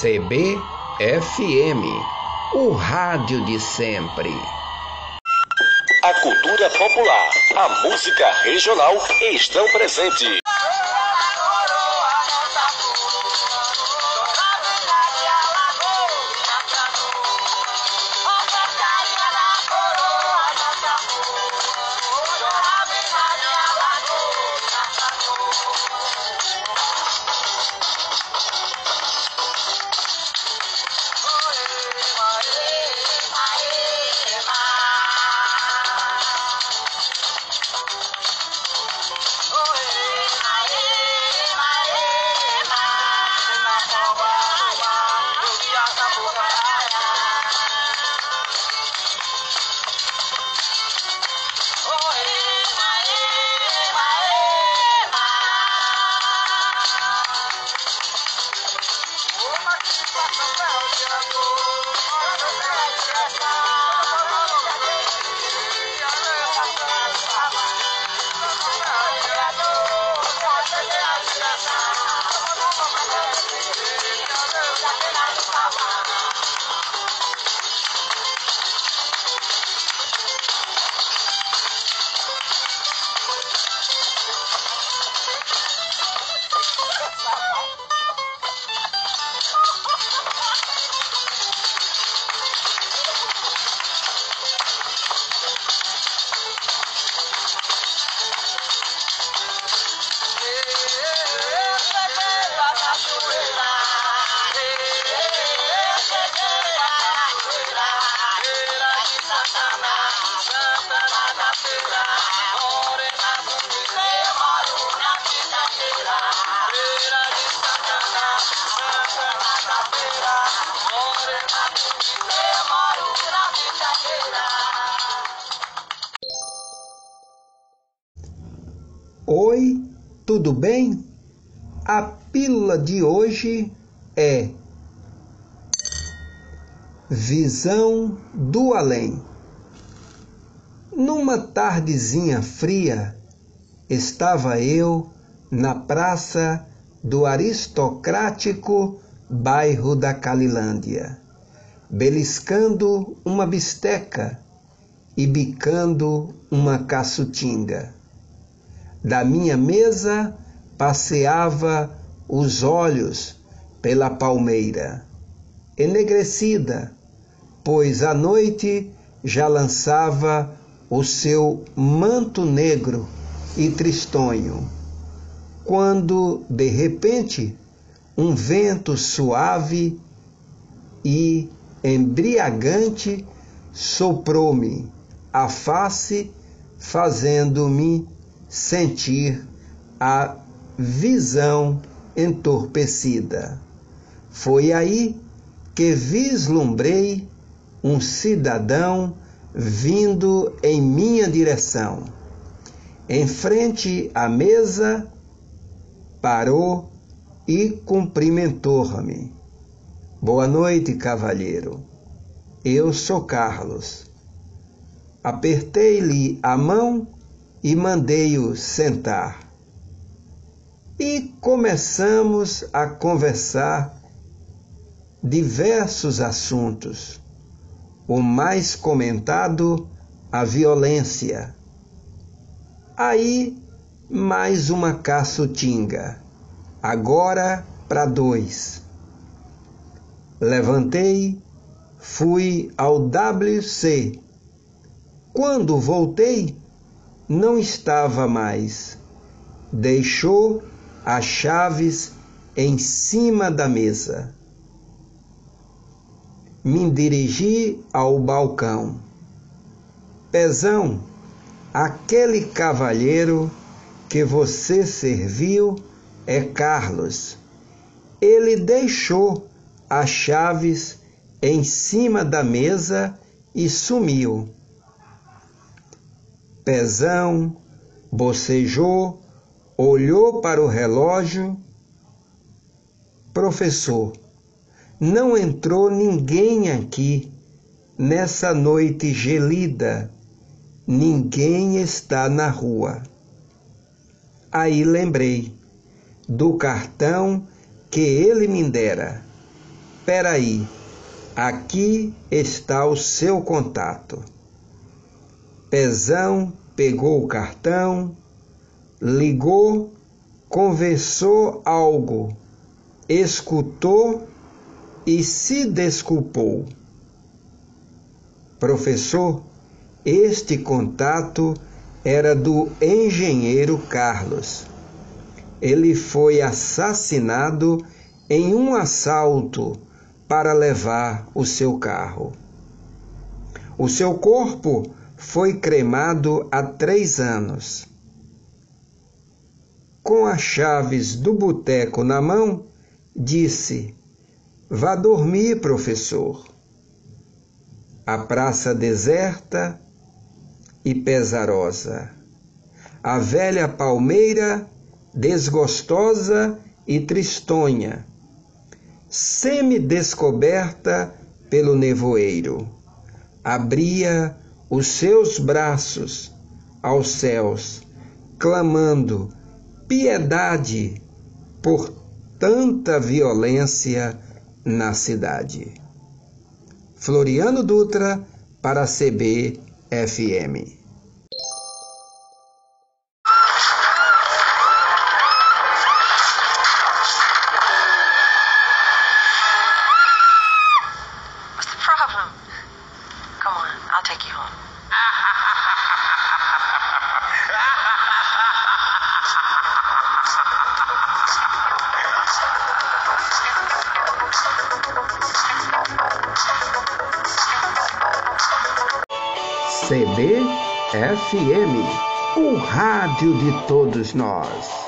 CBFM, o rádio de sempre. A cultura popular, a música regional estão presentes. Tudo bem? A pílula de hoje é Visão do Além. Numa tardezinha fria, estava eu na praça do aristocrático bairro da Calilândia, beliscando uma bisteca e bicando uma caçutinga. Da minha mesa passeava os olhos pela palmeira, enegrecida, pois a noite já lançava o seu manto negro e tristonho, quando de repente um vento suave e embriagante soprou-me a face, fazendo-me sentir a visão entorpecida. Foi aí que vislumbrei um cidadão vindo em minha direção. Em frente à mesa, parou e cumprimentou-me. Boa noite, cavalheiro. Eu sou Carlos. Apertei-lhe a mão e mandei-o sentar. E começamos a conversar diversos assuntos. O mais comentado, a violência. Aí, mais uma caçutinga, agora para dois. Levantei, fui ao WC. Quando voltei, não estava mais. Deixou as chaves em cima da mesa. Me dirigi ao balcão. Pezão, aquele cavalheiro que você serviu é Carlos. Ele deixou as chaves em cima da mesa e sumiu. Pezão bocejou, olhou para o relógio. Professor, não entrou ninguém aqui nessa noite gelida. Ninguém está na rua. Aí lembrei do cartão que ele me dera. Peraí, aqui está o seu contato. Pezão pegou o cartão, ligou, conversou algo, escutou e se desculpou. Professor, este contato era do engenheiro Carlos. Ele foi assassinado em um assalto para levar o seu carro. O seu corpo foi cremado há três anos. Com as chaves do boteco na mão, disse: Vá dormir, professor. A praça deserta e pesarosa. A velha palmeira desgostosa e tristonha, semi-descoberta pelo nevoeiro, abria os seus braços aos céus, clamando piedade por tanta violência na cidade. Floriano Dutra para a CBFM. CBFM, o rádio de todos nós.